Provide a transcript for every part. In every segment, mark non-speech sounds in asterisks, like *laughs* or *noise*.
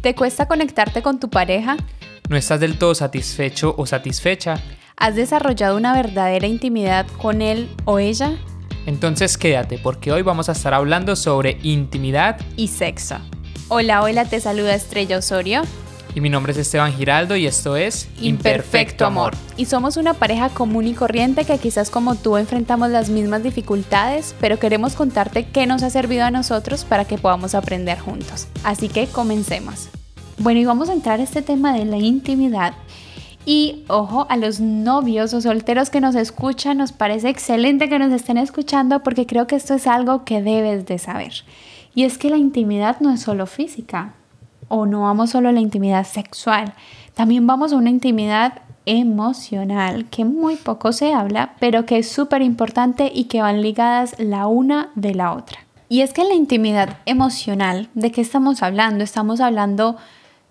¿Te cuesta conectarte con tu pareja? ¿No estás del todo satisfecho o satisfecha? ¿Has desarrollado una verdadera intimidad con él o ella? Entonces quédate porque hoy vamos a estar hablando sobre intimidad y sexo. Hola, hola, te saluda Estrella Osorio. Y mi nombre es Esteban Giraldo y esto es Imperfecto, Amor. Y somos una pareja común y corriente que quizás como tú enfrentamos las mismas dificultades, pero queremos contarte qué nos ha servido a nosotros para que podamos aprender juntos. Así que comencemos. Bueno, y vamos a entrar a este tema de la intimidad. Y ojo, a los novios o solteros que nos escuchan, nos parece excelente que nos estén escuchando porque creo que esto es algo que debes de saber. Y es que la intimidad no es solo física, o no vamos solo a la intimidad sexual, también vamos a una intimidad emocional que muy poco se habla, pero que es súper importante y que van ligadas la una de la otra. Y es que la intimidad emocional, ¿de qué estamos hablando? Estamos hablando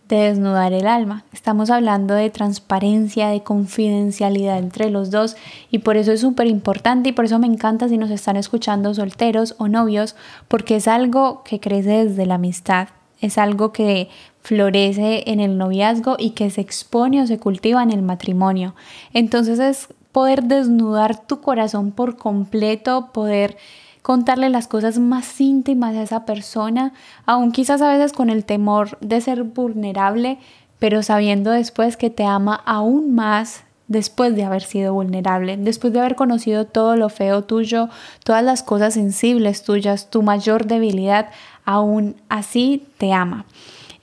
de desnudar el alma, estamos hablando de transparencia, de confidencialidad entre los dos y por eso es súper importante y por eso me encanta si nos están escuchando solteros o novios, porque es algo que crece desde la amistad, es algo que florece en el noviazgo y que se expone o se cultiva en el matrimonio. Entonces es poder desnudar tu corazón por completo, poder contarle las cosas más íntimas a esa persona, aun quizás a veces con el temor de ser vulnerable, pero sabiendo después que te ama aún más después de haber sido vulnerable, después de haber conocido todo lo feo tuyo, todas las cosas sensibles tuyas, tu mayor debilidad, aún así te ama.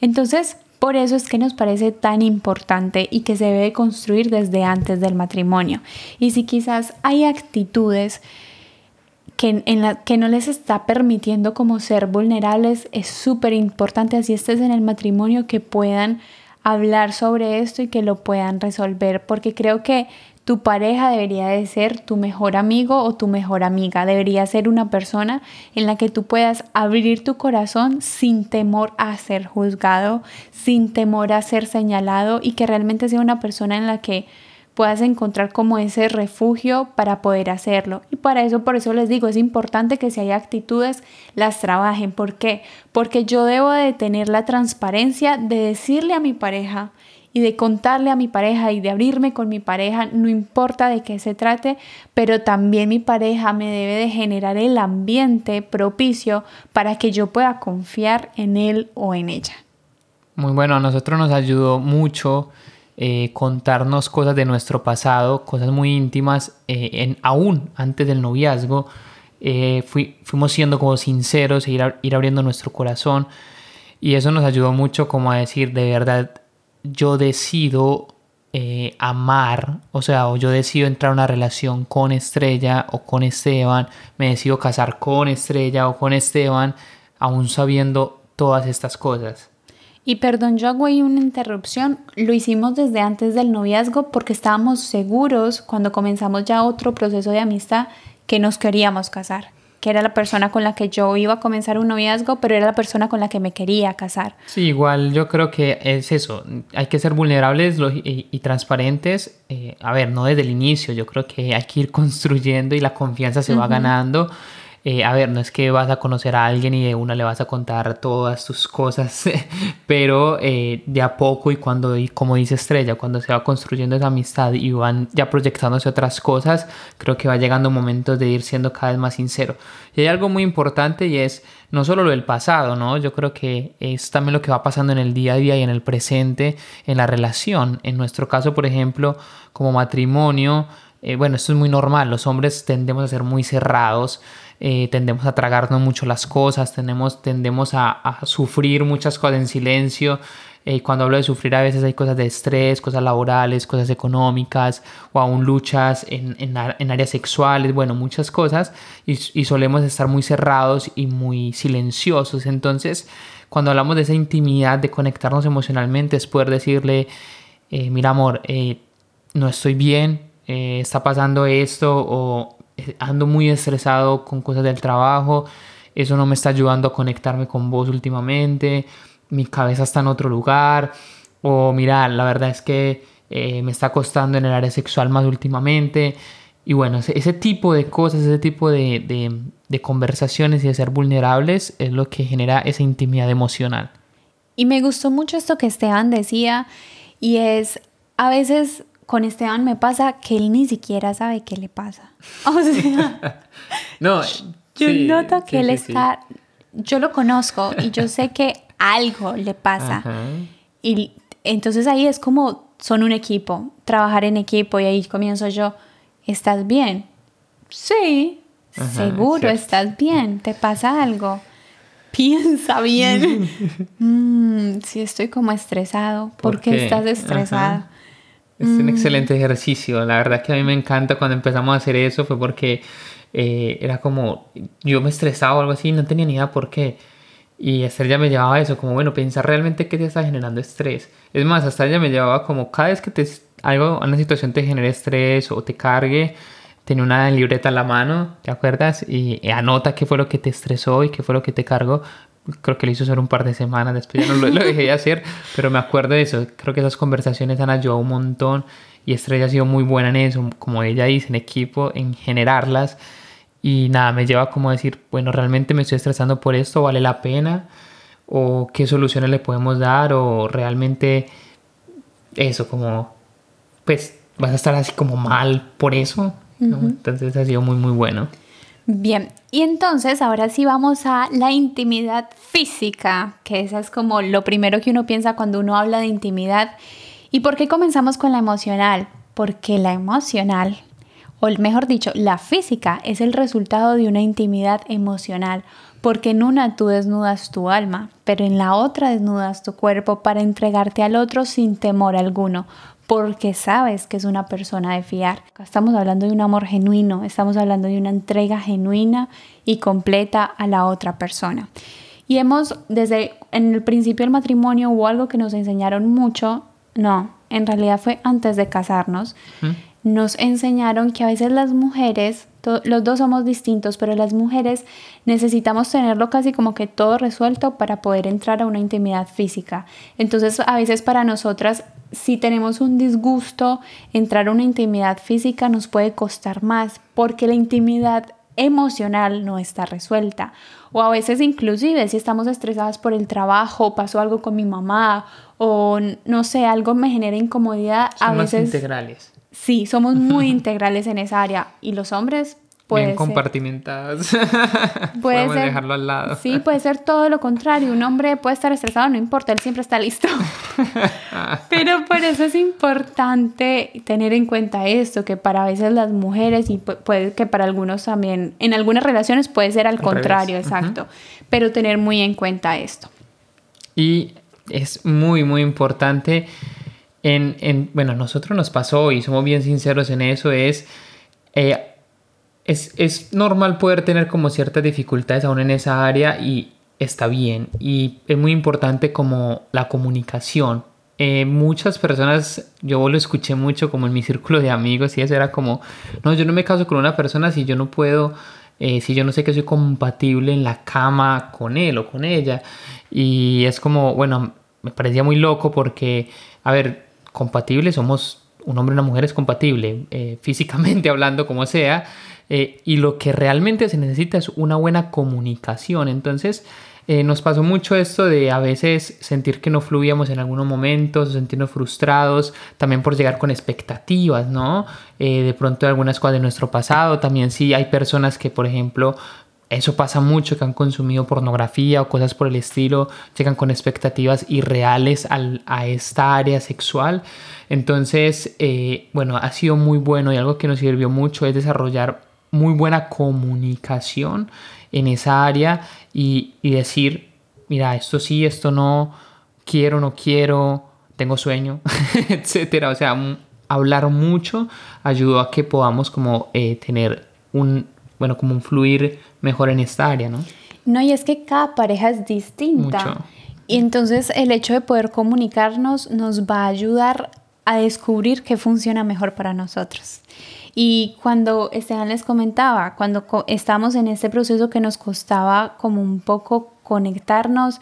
Entonces, por eso es que nos parece tan importante y que se debe construir desde antes del matrimonio. Y si quizás hay actitudes que, en la, que no les está permitiendo como ser vulnerables, es súper importante, así estés en el matrimonio, que puedan hablar sobre esto y que lo puedan resolver, porque creo que tu pareja debería de ser tu mejor amigo o tu mejor amiga. Debería ser una persona en la que tú puedas abrir tu corazón sin temor a ser juzgado, sin temor a ser señalado y que realmente sea una persona en la que puedas encontrar como ese refugio para poder hacerlo. Y para eso, por eso les digo, es importante que si hay actitudes, las trabajen. ¿Por qué? Porque yo debo de tener la transparencia de decirle a mi pareja, y de contarle a mi pareja y de abrirme con mi pareja, no importa de qué se trate, pero también mi pareja me debe de generar el ambiente propicio para que yo pueda confiar en él o en ella. Muy bueno, a nosotros nos ayudó mucho eh, contarnos cosas de nuestro pasado, cosas muy íntimas, eh, en, aún antes del noviazgo. Eh, fuimos siendo como sinceros e ir, ir abriendo nuestro corazón y eso nos ayudó mucho como a decir de verdad yo decido eh, amar, o sea, o yo decido entrar a una relación con Estrella o con Esteban, me decido casar con Estrella o con Esteban, aún sabiendo todas estas cosas. Y perdón, yo hago ahí una interrupción. Lo hicimos desde antes del noviazgo porque estábamos seguros cuando comenzamos ya otro proceso de amistad que nos queríamos casar que era la persona con la que yo iba a comenzar un noviazgo, pero era la persona con la que me quería casar. Sí, igual yo creo que es eso, hay que ser vulnerables y, transparentes, eh, a ver, no desde el inicio, yo creo que hay que ir construyendo y la confianza se va ganando eh, a ver, no es que vas a conocer a alguien y de una le vas a contar todas tus cosas, *laughs* pero eh, de a poco y cuando, y como dice Estrella, cuando se va construyendo esa amistad y van ya proyectándose otras cosas, creo que va llegando momentos de ir siendo cada vez más sincero. Y hay algo muy importante y es no solo lo del pasado, ¿no? Yo creo que es también lo que va pasando en el día a día y en el presente, en la relación. En nuestro caso, por ejemplo, como matrimonio, eh, bueno, esto es muy normal, los hombres tendemos a ser muy cerrados, eh, tendemos a tragarnos mucho las cosas, tendemos, tendemos a, sufrir muchas cosas en silencio. Y eh, cuando hablo de sufrir a veces hay cosas de estrés, cosas laborales, cosas económicas o aún luchas en, en, áreas sexuales, bueno, muchas cosas y, solemos estar muy cerrados y muy silenciosos. Entonces, cuando hablamos de esa intimidad, de conectarnos emocionalmente, es poder decirle, mira amor, no estoy bien, eh, está pasando esto o eh, ando muy estresado con cosas del trabajo, eso no me está ayudando a conectarme con vos últimamente, mi cabeza está en otro lugar, o mira, la verdad es que eh, me está costando en el área sexual más últimamente. Y bueno, ese, tipo de cosas, ese tipo de, de conversaciones y de ser vulnerables es lo que genera esa intimidad emocional. Y me gustó mucho esto que Esteban decía y es, a veces con Esteban me pasa que él ni siquiera sabe qué le pasa. *laughs* O sea, *laughs* no, yo noto que él está, yo lo conozco y yo sé que algo le pasa. Y entonces ahí es como son un equipo, trabajar en equipo y ahí comienzo yo, ¿estás bien? Sí, seguro estás bien, te pasa algo. *laughs* Piensa bien. mm, si estoy como estresado, ¿por, qué estás estresado? Es un mm. excelente ejercicio. La verdad que a mí me encanta cuando empezamos a hacer eso fue porque eh, era como yo me estresaba o algo así, no tenía ni idea por qué. Y Esther ya me llevaba eso, como bueno, pensar realmente qué te está generando estrés. Es más, hasta ella me llevaba como cada vez que te, algo, una situación te genere estrés o te cargue, tenía una libreta en la mano, ¿te acuerdas? Y, anota qué fue lo que te estresó y qué fue lo que te cargó. Creo que lo hizo hacer un par de semanas, después ya no lo, lo dejé de hacer, pero me acuerdo de eso. Creo que esas conversaciones han ayudado un montón y Estrella ha sido muy buena en eso, como ella dice, en equipo, en generarlas. Y nada, me lleva como a decir, bueno, realmente me estoy estresando por esto, vale la pena, o qué soluciones le podemos dar, o realmente eso, como, pues vas a estar así como mal por eso, entonces ha sido muy, muy bueno. Bien, y entonces ahora sí vamos a la intimidad física, que esa es como lo primero que uno piensa cuando uno habla de intimidad. ¿Y por qué comenzamos con la emocional? Porque la emocional, o mejor dicho, la física es el resultado de una intimidad emocional, porque en una tú desnudas tu alma, pero en la otra desnudas tu cuerpo para entregarte al otro sin temor alguno, porque sabes que es una persona de fiar. estamos hablando de un amor genuino, estamos hablando de una entrega genuina y completa a la otra persona. Y hemos, desde en el principio del matrimonio hubo algo que nos enseñaron mucho, no, en realidad fue antes de casarnos, nos enseñaron que a veces las mujeres, los dos somos distintos, pero las mujeres necesitamos tenerlo casi como que todo resuelto para poder entrar a una intimidad física. Entonces a veces para nosotras si tenemos un disgusto, entrar a una intimidad física nos puede costar más porque la intimidad emocional no está resuelta. O a veces inclusive si estamos estresadas por el trabajo, pasó algo con mi mamá o no sé, algo me genera incomodidad, a veces integrales. Sí, somos muy *laughs* integrales en esa área y los hombres Puede bien compartimentadas. *laughs* Puede Podemos dejarlo al lado. Sí, puede ser todo lo contrario. Un hombre puede estar estresado, no importa, él siempre está listo. *laughs* Pero por eso es importante tener en cuenta esto, que para veces las mujeres y puede que para algunos también, en algunas relaciones puede ser al, contrario, exacto. Pero tener muy en cuenta esto. Y es muy, muy importante. En, en bueno, nosotros nos pasó y somos bien sinceros en eso, es... Eh, es, normal poder tener como ciertas dificultades aún en esa área y está bien. Y es muy importante como la comunicación. Eh, muchas personas, yo lo escuché mucho como en mi círculo de amigos y eso era como, no, yo no me caso con una persona si yo no puedo, eh, si yo no sé que soy compatible en la cama con él o con ella. Y es como, bueno, me parecía muy loco porque, a ver, compatible somos, un hombre y una mujer es compatible, eh, físicamente *laughs* hablando como sea, eh, y lo que realmente se necesita es una buena comunicación. Entonces, eh, nos pasó mucho esto de a veces sentir que no fluíamos en algunos momentos, sentirnos frustrados, también por llegar con expectativas, ¿no? Eh, de pronto algunas cosas de nuestro pasado, también sí hay personas que, por ejemplo, eso pasa mucho, que han consumido pornografía o cosas por el estilo, llegan con expectativas irreales a esta área sexual. Entonces, bueno, ha sido muy bueno y algo que nos sirvió mucho es desarrollar muy buena comunicación en esa área y, decir, mira, esto sí, esto no, quiero, no quiero, tengo sueño, *laughs* etcétera. O sea, hablar mucho ayudó a que podamos como eh, tener un, bueno, como un fluir mejor en esta área, ¿no? No, y es que cada pareja es distinta. Y entonces el hecho de poder comunicarnos nos va a ayudar a descubrir qué funciona mejor para nosotros. Y cuando Esteban les comentaba, cuando estamos en este proceso que nos costaba como un poco conectarnos,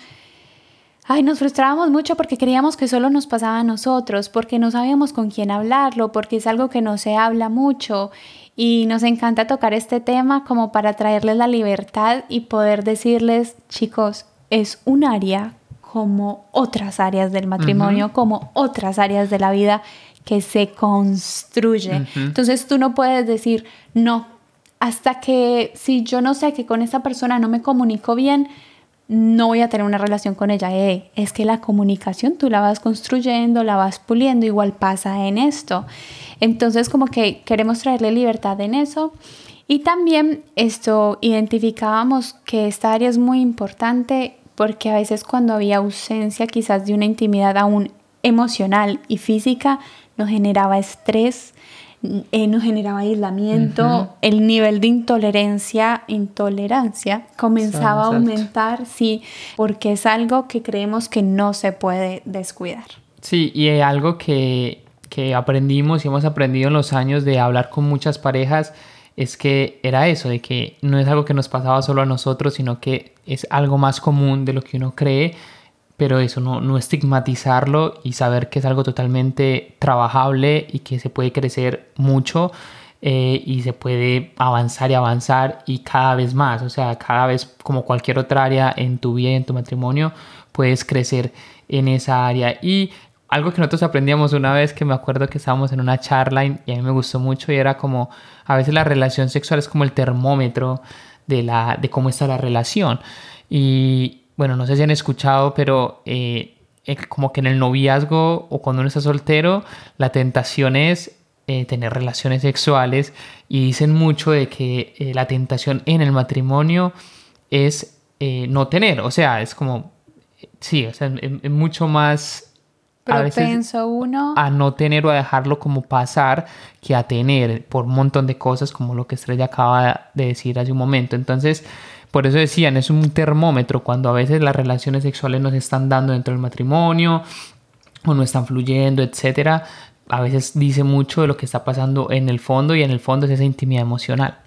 ay, nos frustrábamos mucho porque creíamos que solo nos pasaba a nosotros, porque no sabíamos con quién hablarlo, porque es algo que no se habla mucho. Y nos encanta tocar este tema como para traerles la libertad y poder decirles, chicos, es un área como otras áreas del matrimonio, como otras áreas de la vida que se construye. Entonces tú no puedes decir, no, hasta que si yo no sé que con esta persona no me comunico bien, no voy a tener una relación con ella. Eh, es que la comunicación tú la vas construyendo, la vas puliendo, igual pasa en esto. Entonces como que queremos traerle libertad en eso. Y también esto identificábamos que esta área es muy importante porque a veces cuando había ausencia quizás de una intimidad aún emocional y física, nos generaba estrés, eh, nos generaba aislamiento, el nivel de intolerancia, intolerancia comenzaba a aumentar, sí, porque es algo que creemos que no se puede descuidar. Sí, y es algo que, que aprendimos y hemos aprendido en los años de hablar con muchas parejas es que era eso, de que no es algo que nos pasaba solo a nosotros, sino que es algo más común de lo que uno cree pero eso, no, no estigmatizarlo y saber que es algo totalmente trabajable y que se puede crecer mucho eh, y se puede avanzar y avanzar y cada vez más, o sea, cada vez como cualquier otra área en tu vida y en tu matrimonio, puedes crecer en esa área. Y algo que nosotros aprendíamos una vez que me acuerdo que estábamos en una charla y a mí me gustó mucho y era como a veces la relación sexual es como el termómetro de, la, de cómo está la relación. Y, bueno, no sé si han escuchado, pero eh, como que en el noviazgo o cuando uno está soltero, la tentación es eh, tener relaciones sexuales y dicen mucho de que eh, la tentación en el matrimonio es no tener, o sea, es como, sí, o sea, es, mucho más propenso uno a no tener o a dejarlo como pasar que a tener por un montón de cosas como lo que Estrella acaba de decir hace un momento. Entonces, por eso decían, es un termómetro cuando a veces las relaciones sexuales no se están dando dentro del matrimonio o no están fluyendo, etcétera. A veces dice mucho de lo que está pasando en el fondo y en el fondo es esa intimidad emocional.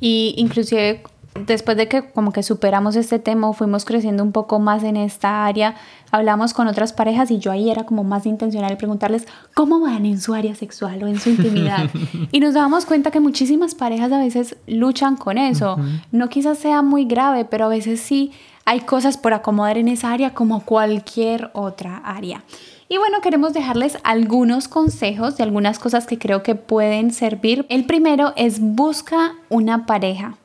Y inclusive después de que como que superamos este tema, fuimos creciendo un poco más en esta área, hablamos con otras parejas y yo ahí era como más intencional preguntarles cómo van en su área sexual o en su intimidad. *laughs* y nos dábamos cuenta que muchísimas parejas a veces luchan con eso. No quizás sea muy grave, pero a veces sí hay cosas por acomodar en esa área como cualquier otra área. Y bueno, queremos dejarles algunos consejos de algunas cosas que creo que pueden servir. El primero es busca una pareja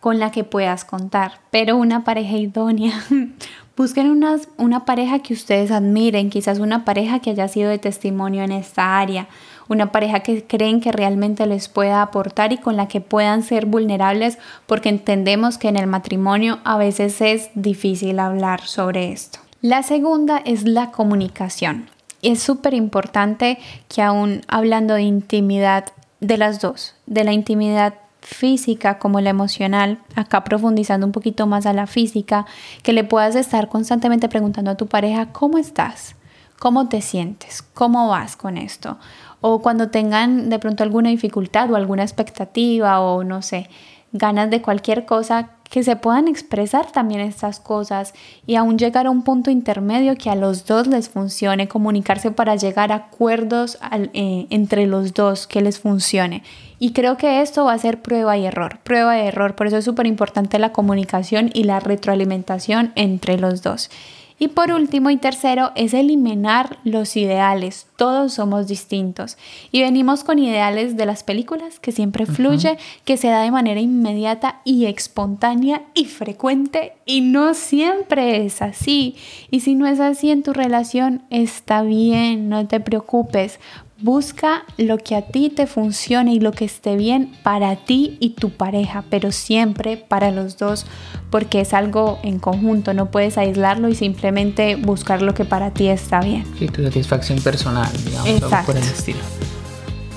con la que puedas contar, pero una pareja idónea. *laughs* Busquen una, una pareja que ustedes admiren, quizás una pareja que haya sido de testimonio en esta área, una pareja que creen que realmente les pueda aportar y con la que puedan ser vulnerables, porque entendemos que en el matrimonio a veces es difícil hablar sobre esto. La segunda es la comunicación. Es súper importante que aún hablando de intimidad de las dos, de la intimidad física como la emocional, acá profundizando un poquito más a la física, que le puedas estar constantemente preguntando a tu pareja, ¿cómo estás? ¿Cómo te sientes? ¿Cómo vas con esto? O cuando tengan de pronto alguna dificultad o alguna expectativa o no sé, ganas de cualquier cosa, que se puedan expresar también estas cosas y aún llegar a un punto intermedio que a los dos les funcione, comunicarse para llegar a acuerdos eh, entre los dos que les funcione. Y creo que esto va a ser prueba y error, prueba y error, por eso es súper importante la comunicación y la retroalimentación entre los dos. Y por último y tercero es eliminar los ideales. Todos somos distintos. Y venimos con ideales de las películas que siempre fluye, que se da de manera inmediata y espontánea y frecuente. Y no siempre es así. Y si no es así en tu relación, está bien, no te preocupes. Busca lo que a ti te funcione y lo que esté bien para ti y tu pareja, pero siempre para los dos, porque es algo en conjunto, no puedes aislarlo y simplemente buscar lo que para ti está bien. Sí, tu satisfacción personal, digamos, Exacto. por el estilo.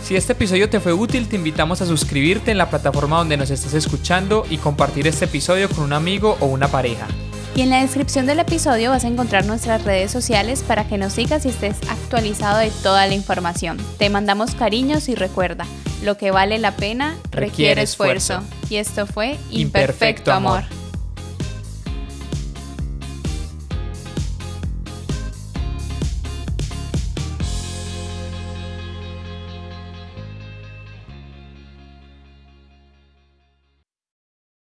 Si este episodio te fue útil, te invitamos a suscribirte en la plataforma donde nos estás escuchando y compartir este episodio con un amigo o una pareja. Y en la descripción del episodio vas a encontrar nuestras redes sociales para que nos sigas y estés actualizado de toda la información. Te mandamos cariños y recuerda, lo que vale la pena requiere, esfuerzo. Y esto fue Imperfecto, amor.